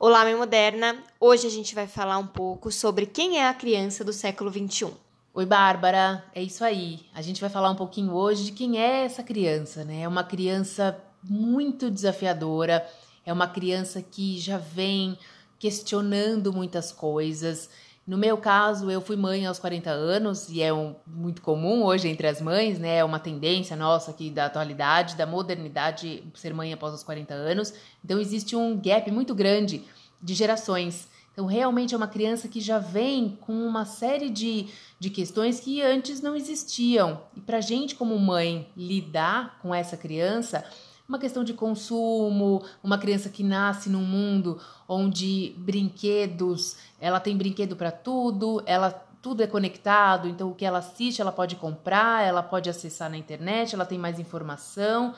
Olá, mãe moderna. Hoje a gente vai falar um pouco sobre quem é a criança do século 21. Oi, Bárbara, é isso aí. A gente vai falar um pouquinho hoje de quem é essa criança, né? É uma criança muito desafiadora, é uma criança que já vem questionando muitas coisas. No meu caso, eu fui mãe aos 40 anos e é um, muito comum hoje entre as mães, né? É uma tendência nossa aqui da atualidade, da modernidade, ser mãe após os 40 anos. Então, existe um gap muito grande de gerações. Então, realmente é uma criança que já vem com uma série de, de questões que antes não existiam. E para gente, como mãe, lidar com essa criança, uma questão de consumo, uma criança que nasce num mundo onde brinquedos, ela tem brinquedo para tudo, ela tudo é conectado, então o que ela assiste, ela pode comprar, ela pode acessar na internet, ela tem mais informação.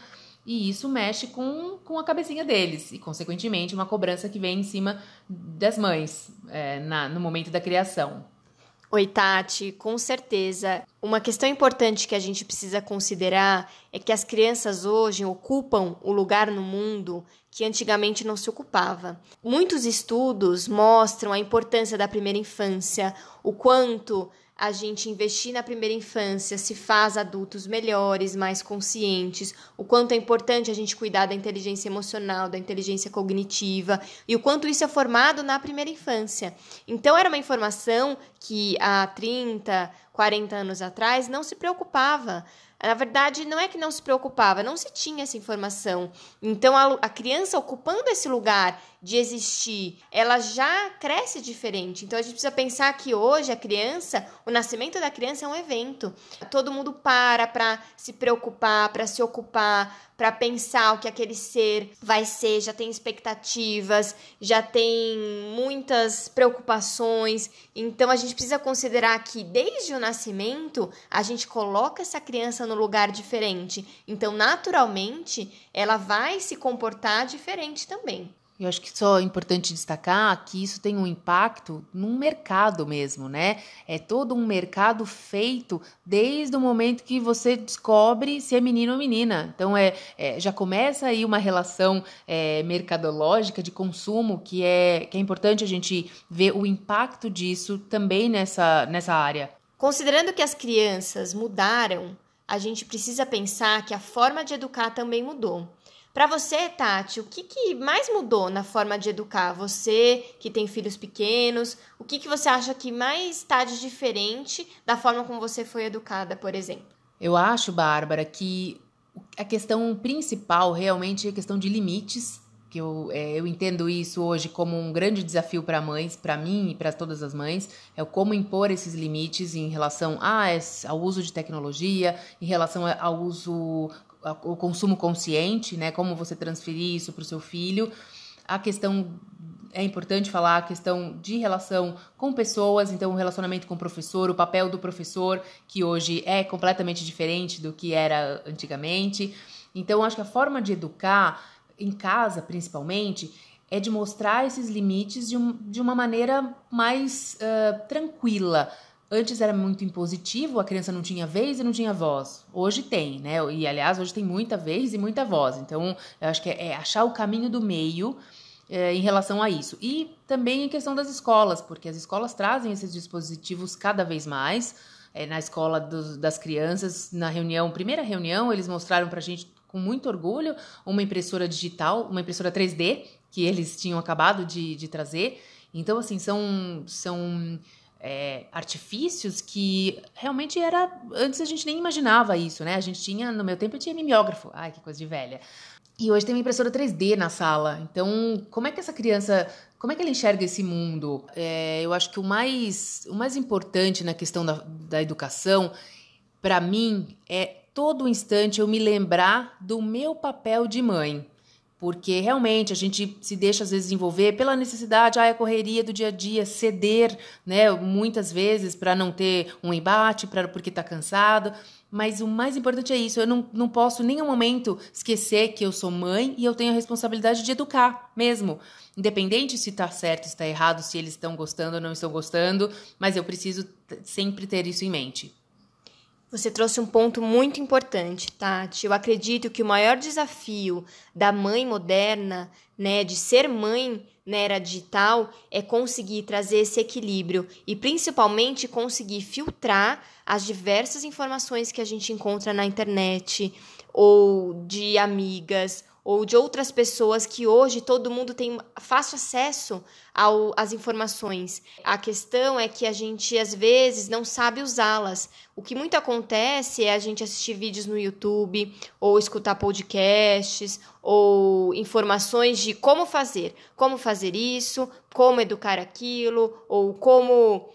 E isso mexe com, com a cabecinha deles e, consequentemente, uma cobrança que vem em cima das mães é, na, no momento da criação. Oi, Tati, com certeza. Uma questão importante que a gente precisa considerar é que as crianças hoje ocupam o lugar no mundo que antigamente não se ocupava. Muitos estudos mostram a importância da primeira infância, o quanto a gente investir na primeira infância se faz adultos melhores, mais conscientes, o quanto é importante a gente cuidar da inteligência emocional, da inteligência cognitiva e o quanto isso é formado na primeira infância. Então, era uma informação que há 30, 40 anos atrás não se preocupava. Na verdade, não é que não se preocupava, não se tinha essa informação. Então, a, a, criança ocupando esse lugar de existir, ela já cresce diferente. Então, a gente precisa pensar que hoje a criança, o nascimento da criança é um evento. Todo mundo para para se preocupar, para se ocupar, para pensar o que aquele ser vai ser, já tem expectativas, já tem muitas preocupações. Então a gente precisa considerar que desde o nascimento a gente coloca essa criança no lugar diferente. Então, naturalmente, ela vai se comportar diferente também. Eu acho que só é importante destacar que isso tem um impacto no mercado mesmo, né? É todo um mercado feito desde o momento que você descobre se é menino ou menina. Então é, é já começa aí uma relação é, mercadológica de consumo que é, que é importante a gente ver o impacto disso também nessa, nessa área. Considerando que as crianças mudaram, a gente precisa pensar que a forma de educar também mudou. Para você, Tati, o que, que, mais mudou na forma de educar? Você que tem filhos pequenos, o que, que você acha que mais está de diferente da forma como você foi educada, por exemplo? Eu acho, Bárbara, que a questão principal realmente é a questão de limites, que eu, é, eu entendo isso hoje como um grande desafio para mães, para mim e para todas as mães, é como impor esses limites em relação a, ao uso de tecnologia, em relação ao uso o consumo consciente, né? Como você transferir isso para o seu filho. A questão é importante falar a questão de relação com pessoas, então o relacionamento com o professor, o papel do professor, que hoje é completamente diferente do que era antigamente. Então, acho que a forma de educar, em casa principalmente, é de mostrar esses limites de, um, de uma maneira mais uh, tranquila Antes era muito impositivo, a criança não tinha vez e não tinha voz. Hoje tem, né? E aliás, hoje tem muita vez e muita voz. Então, eu acho que é, é achar o caminho do meio é, em relação a isso. E também em questão das escolas, porque as escolas trazem esses dispositivos cada vez mais. É, na escola dos, das crianças, na reunião, primeira reunião, eles mostraram pra gente com muito orgulho uma impressora digital, uma impressora 3D, que eles tinham acabado de, de trazer. Então, assim, são. são é, artifícios que realmente era. Antes a gente nem imaginava isso, né? A gente tinha, no meu tempo, eu tinha mimeógrafo. Ai, que coisa de velha. E hoje tem uma impressora 3D na sala. Então, como é que essa criança. Como é que ela enxerga esse mundo? É, eu acho que o mais, o mais importante na questão da, da educação, para mim, é todo instante eu me lembrar do meu papel de mãe. Porque realmente a gente se deixa às vezes envolver pela necessidade, ah, a correria do dia a dia, ceder, né, muitas vezes para não ter um embate, para porque está cansado. Mas o mais importante é isso, eu não, não posso em nenhum momento esquecer que eu sou mãe e eu tenho a responsabilidade de educar mesmo. Independente se está certo, se está errado, se eles estão gostando ou não estão gostando, mas eu preciso sempre ter isso em mente. Você trouxe um ponto muito importante, Tati. Eu acredito que o maior desafio da mãe moderna, né, de ser mãe na era digital, é conseguir trazer esse equilíbrio e principalmente conseguir filtrar as diversas informações que a gente encontra na internet ou de amigas ou de outras pessoas que hoje todo mundo tem fácil acesso às informações. A questão é que a gente às vezes não sabe usá-las. O que muito acontece é a gente assistir vídeos no YouTube ou escutar podcasts ou informações de como fazer, como fazer isso, como educar aquilo ou como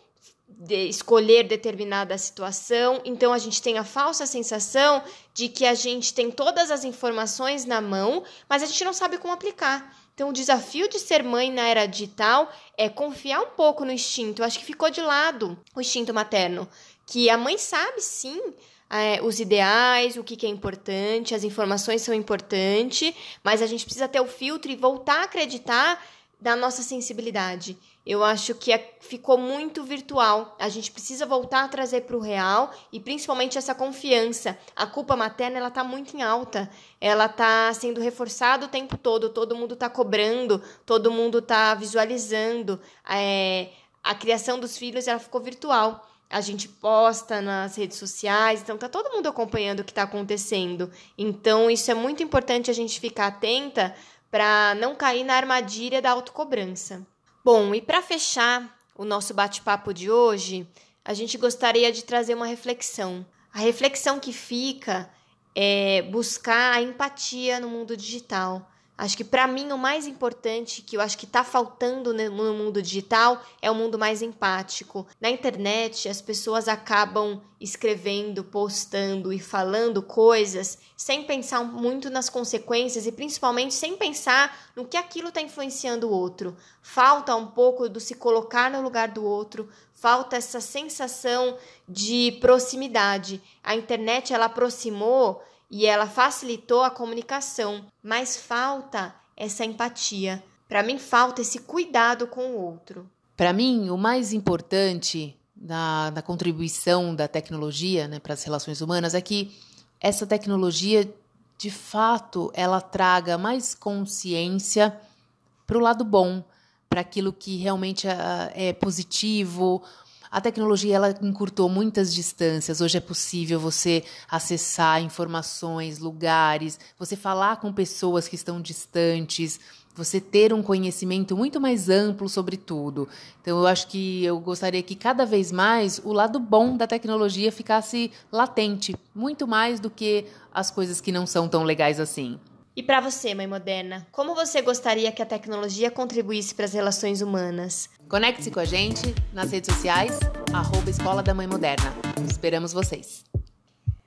de escolher determinada situação. Então a gente tem a falsa sensação de que a gente tem todas as informações na mão, mas a gente não sabe como aplicar. Então o desafio de ser mãe na era digital é confiar um pouco no instinto. Eu acho que ficou de lado o instinto materno, que a mãe sabe sim é, os ideais, o que, que é importante, as informações são importantes, mas a gente precisa ter o filtro e voltar a acreditar na nossa sensibilidade. Eu acho que é, ficou muito virtual. A gente precisa voltar a trazer para o real e principalmente essa confiança. A culpa materna ela está muito em alta. Ela está sendo reforçada o tempo todo. Todo mundo está cobrando. Todo mundo está visualizando. É, a criação dos filhos ela ficou virtual. A gente posta nas redes sociais, então tá todo mundo acompanhando o que está acontecendo. Então isso é muito importante a gente ficar atenta para não cair na armadilha da autocobrança. Bom, e para fechar o nosso bate-papo de hoje, a gente gostaria de trazer uma reflexão. A reflexão que fica é buscar a empatia no mundo digital. Acho que para mim o mais importante que eu acho que está faltando no mundo digital é o mundo mais empático. Na internet, as pessoas acabam escrevendo, postando e falando coisas sem pensar muito nas consequências e principalmente sem pensar no que aquilo está influenciando o outro. Falta um pouco do se colocar no lugar do outro, falta essa sensação de proximidade. A internet ela aproximou e ela facilitou a comunicação, mas falta essa empatia. Para mim, falta esse cuidado com o outro. Para mim, o mais importante da, contribuição da tecnologia né, para as relações humanas é que essa tecnologia, de fato, ela traga mais consciência para o lado bom, para aquilo que realmente é, é positivo, a tecnologia ela encurtou muitas distâncias. Hoje é possível você acessar informações, lugares, você falar com pessoas que estão distantes, você ter um conhecimento muito mais amplo sobre tudo. Então, eu acho que eu gostaria que cada vez mais o lado bom da tecnologia ficasse latente, muito mais do que as coisas que não são tão legais assim. E para você, mãe moderna, como você gostaria que a tecnologia contribuísse para as relações humanas? Conecte-se com a gente nas redes sociais, arroba Escola da Mãe Moderna. Esperamos vocês!